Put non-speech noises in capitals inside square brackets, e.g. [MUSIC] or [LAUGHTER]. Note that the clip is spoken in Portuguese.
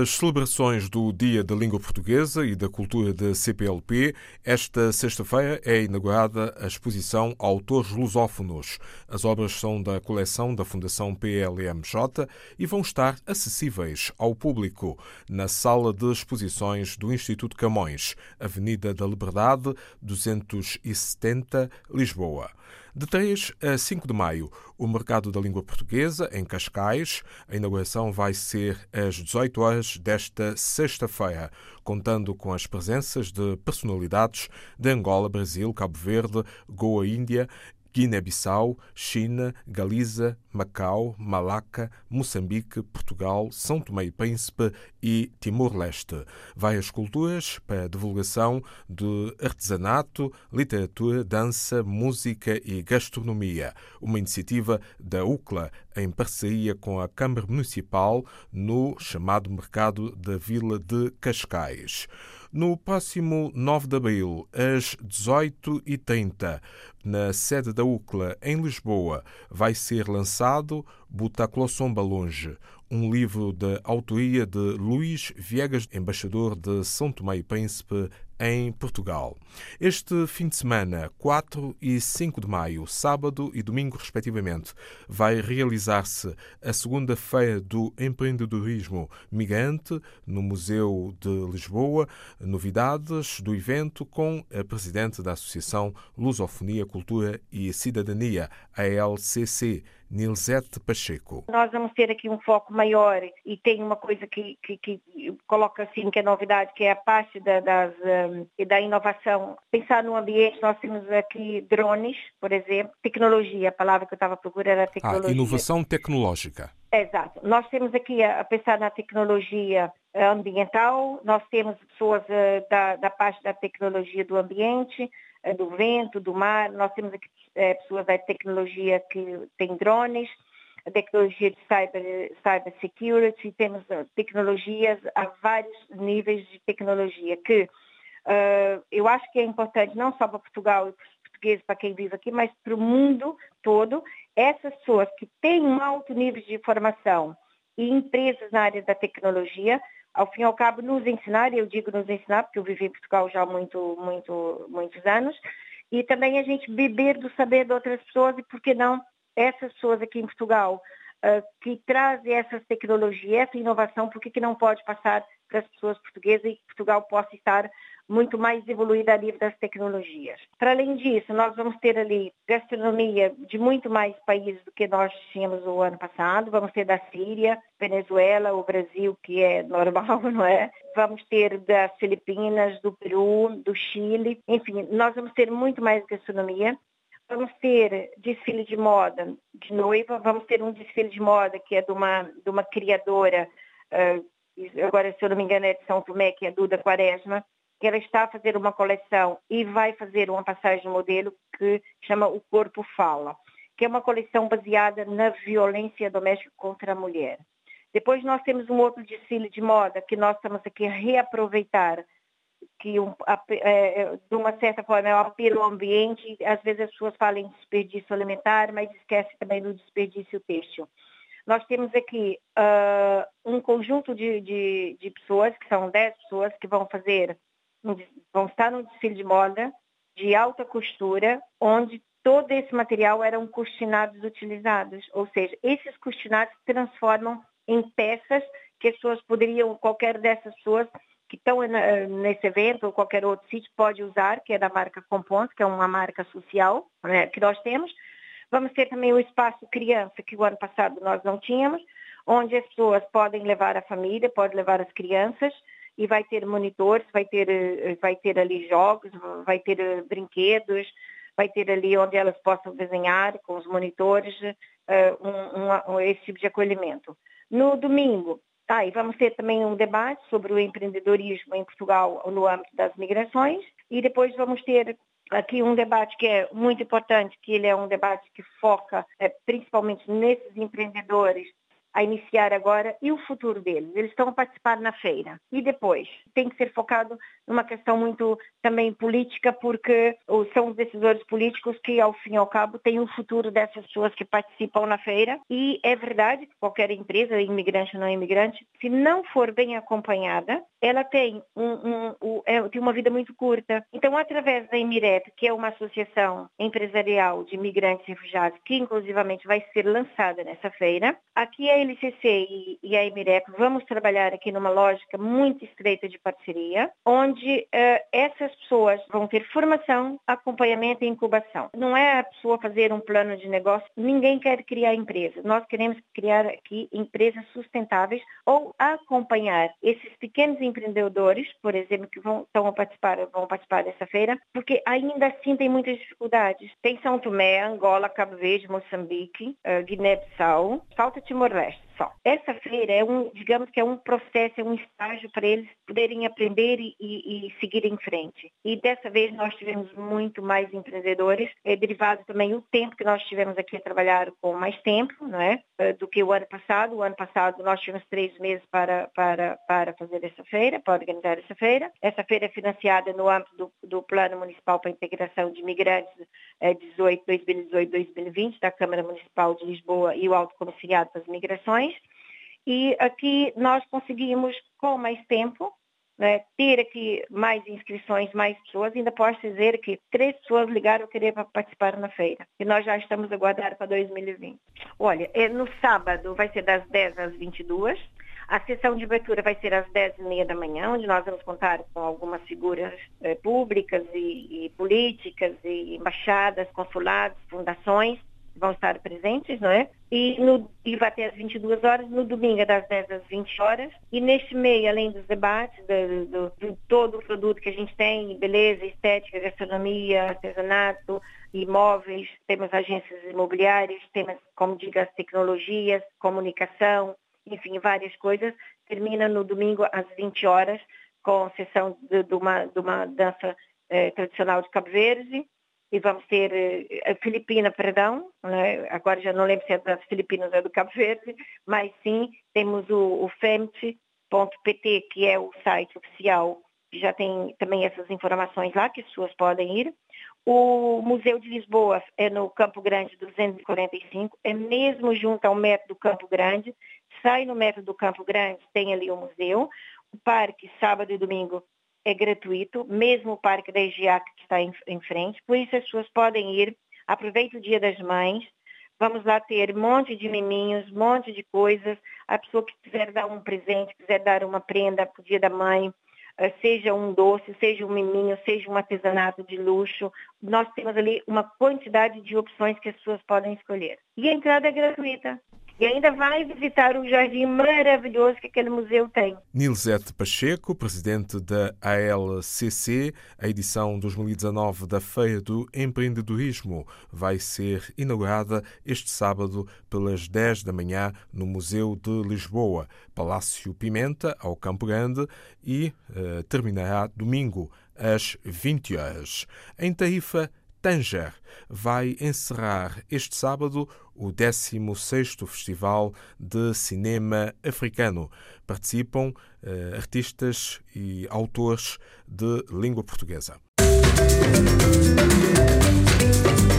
Nas celebrações do Dia da Língua Portuguesa e da Cultura da CPLP, esta sexta-feira é inaugurada a exposição Autores Lusófonos. As obras são da coleção da Fundação PLMJ e vão estar acessíveis ao público na Sala de Exposições do Instituto Camões, Avenida da Liberdade, 270, Lisboa. De 3 a 5 de maio, o Mercado da Língua Portuguesa, em Cascais. A inauguração vai ser às 18 horas desta sexta-feira, contando com as presenças de personalidades de Angola, Brasil, Cabo Verde, Goa, Índia Guiné-Bissau, China, Galiza, Macau, Malaca, Moçambique, Portugal, São Tomé e Príncipe e Timor-Leste. Várias culturas para divulgação de artesanato, literatura, dança, música e gastronomia. Uma iniciativa da UCLA em parceria com a Câmara Municipal no chamado Mercado da Vila de Cascais. No próximo 9 de abril, às 18h30, na sede da UCLA, em Lisboa, vai ser lançado Butaclosson Balonge, um livro de autoria de Luís Viegas, embaixador de São Tomé e Príncipe em Portugal. Este fim de semana, 4 e 5 de maio, sábado e domingo, respectivamente, vai realizar-se a segunda feira do empreendedorismo migrante no Museu de Lisboa. Novidades do evento com a presidente da Associação Lusofonia, Cultura e Cidadania, a LCC. Nilzete Pacheco. Nós vamos ter aqui um foco maior e tem uma coisa que, que, que coloca assim que é novidade, que é a parte da, das, um, da inovação. Pensar no ambiente, nós temos aqui drones, por exemplo, tecnologia, a palavra que eu estava procurando era tecnologia. Ah, inovação tecnológica. Exato. Nós temos aqui a, pensar na tecnologia eh, ambiental, nós temos pessoas uh, da, da parte da tecnologia do ambiente, uh, do vento, do mar, nós temos aqui pessoas da tecnologia que têm drones, a tecnologia de cyber, cyber security, temos tecnologias a vários níveis de tecnologia que uh, eu acho que é importante não só para Portugal e para os portugueses, para quem vive aqui, mas para o mundo todo, essas pessoas que têm um alto nível de formação e empresas na área da tecnologia, ao fim e ao cabo nos ensinar, eu digo nos ensinar porque eu vivi em Portugal já há muito, muito, muitos anos, e também a gente beber do saber de outras pessoas e, por que não, essas pessoas aqui em Portugal uh, que trazem essas tecnologias, essa inovação, por que, que não pode passar para as pessoas portuguesas e que Portugal possa estar muito mais evoluída a nível das tecnologias. Para além disso, nós vamos ter ali gastronomia de muito mais países do que nós tínhamos o ano passado. Vamos ter da Síria, Venezuela, o Brasil, que é normal, [LAUGHS] não é? Vamos ter das Filipinas, do Peru, do Chile. Enfim, nós vamos ter muito mais gastronomia. Vamos ter desfile de moda de noiva, vamos ter um desfile de moda que é de uma, de uma criadora, uh, agora se eu não me engano é de São Tomé, que é Duda Quaresma, que ela está a fazer uma coleção e vai fazer uma passagem modelo que chama O Corpo Fala, que é uma coleção baseada na violência doméstica contra a mulher. Depois nós temos um outro desfile de moda que nós estamos aqui a reaproveitar, que um, a, é, de uma certa forma é um apelo ao ambiente. Às vezes as pessoas falam em desperdício alimentar, mas esquece também do desperdício têxtil. Nós temos aqui uh, um conjunto de, de, de pessoas, que são 10 pessoas, que vão fazer vão estar no desfile de moda de alta costura, onde todo esse material eram cortinados utilizados. Ou seja, esses cortinados se transformam em peças que as pessoas poderiam, qualquer dessas pessoas que estão nesse evento ou qualquer outro sítio pode usar, que é da marca Componte, que é uma marca social né, que nós temos. Vamos ter também o espaço criança, que o ano passado nós não tínhamos, onde as pessoas podem levar a família, podem levar as crianças, e vai ter monitores, vai ter, eh, vai ter ali jogos, vai ter eh, brinquedos, vai ter ali onde elas possam desenhar com os monitores uh, um, um, esse tipo de acolhimento. No domingo, ah, e vamos ter também um debate sobre o empreendedorismo em Portugal no âmbito das migrações e depois vamos ter aqui um debate que é muito importante, que ele é um debate que foca é, principalmente nesses empreendedores a iniciar agora e o futuro deles. Eles estão a participar na feira. E depois? Tem que ser focado numa questão muito também política, porque são os decisores políticos que, ao fim e ao cabo, têm o futuro dessas pessoas que participam na feira. E é verdade que qualquer empresa, imigrante ou não imigrante, se não for bem acompanhada, ela tem, um, um, um, é, tem uma vida muito curta. Então, através da Emiret, que é uma associação empresarial de imigrantes e refugiados, que inclusivamente vai ser lançada nessa feira, aqui a LCC e, e a Emiret vamos trabalhar aqui numa lógica muito estreita de parceria, onde uh, essas pessoas vão ter formação, acompanhamento e incubação. Não é a pessoa fazer um plano de negócio, ninguém quer criar empresa. Nós queremos criar aqui empresas sustentáveis ou acompanhar esses pequenos empreendedores, por exemplo, que vão, estão participar, vão participar dessa feira, porque ainda assim tem muitas dificuldades. Tem São Tomé, Angola, Cabo Verde, Moçambique, uh, Guiné-Bissau, falta Timor-Leste Essa feira é um, digamos que é um processo, é um estágio para eles poderem aprender e, e, e, seguir em frente. E dessa vez nós tivemos muito mais empreendedores, é derivado também o tempo que nós tivemos aqui a trabalhar com mais tempo, não é, eh, do que o ano passado. O ano passado nós tivemos três meses para para para fazer essa feira, para organizar essa feira. Essa feira é financiada no âmbito do, do Plano Municipal para a Integração de Imigrantes é, 18, 2018-2020 da Câmara Municipal de Lisboa e o Alto Comissariado para as Migrações e aqui nós conseguimos, com mais tempo, né, ter aqui mais inscrições, mais pessoas. Ainda posso dizer que três pessoas ligaram querer participar na feira. E nós já estamos a aguardar para 2020. Olha, é, no sábado vai ser das 10 às 22. A sessão de abertura vai ser às 10 e meia da manhã, onde nós vamos contar com algumas figuras eh, públicas e, e políticas, e embaixadas, consulados, fundações, vão estar presentes, não é? E, no, e vai até às 22 horas, no domingo das 10 às 20 horas. E neste meio, além dos debates, de, de todo o produto que a gente tem, beleza, estética, gastronomia, artesanato, imóveis, temos agências imobiliárias, temos, como diga, as tecnologias, comunicação, enfim, várias coisas. Termina no domingo às 20 horas com sessão de, de, uma, de uma dança eh, tradicional de Cabo Verde e vamos ter eh, a Filipina, perdão, né? agora já não lembro se é das Filipinas ou do Cabo Verde, mas sim temos o, o FEMT.pt, que é o site oficial, que já tem também essas informações lá, que as pessoas podem ir. O Museu de Lisboa é no Campo Grande 245, é mesmo junto ao metro do Campo Grande, sai no metro do Campo Grande, tem ali o museu. O parque, sábado e domingo, é gratuito, mesmo o Parque da EGIAC que está em, em frente, por isso as pessoas podem ir, aproveita o Dia das Mães, vamos lá ter um monte de miminhos, um monte de coisas, a pessoa que quiser dar um presente, quiser dar uma prenda para o Dia da Mãe, eh, seja um doce, seja um miminho, seja um artesanato de luxo, nós temos ali uma quantidade de opções que as pessoas podem escolher. E a entrada é gratuita e ainda vai visitar o jardim maravilhoso que aquele museu tem. Nilzete Pacheco, presidente da ALCC, a edição 2019 da Feira do Empreendedorismo vai ser inaugurada este sábado pelas 10 da manhã no Museu de Lisboa, Palácio Pimenta, ao Campo Grande, e uh, terminará domingo às 20 horas. Em Tarifa, Tanger vai encerrar este sábado o 16º Festival de Cinema Africano. Participam eh, artistas e autores de língua portuguesa. Música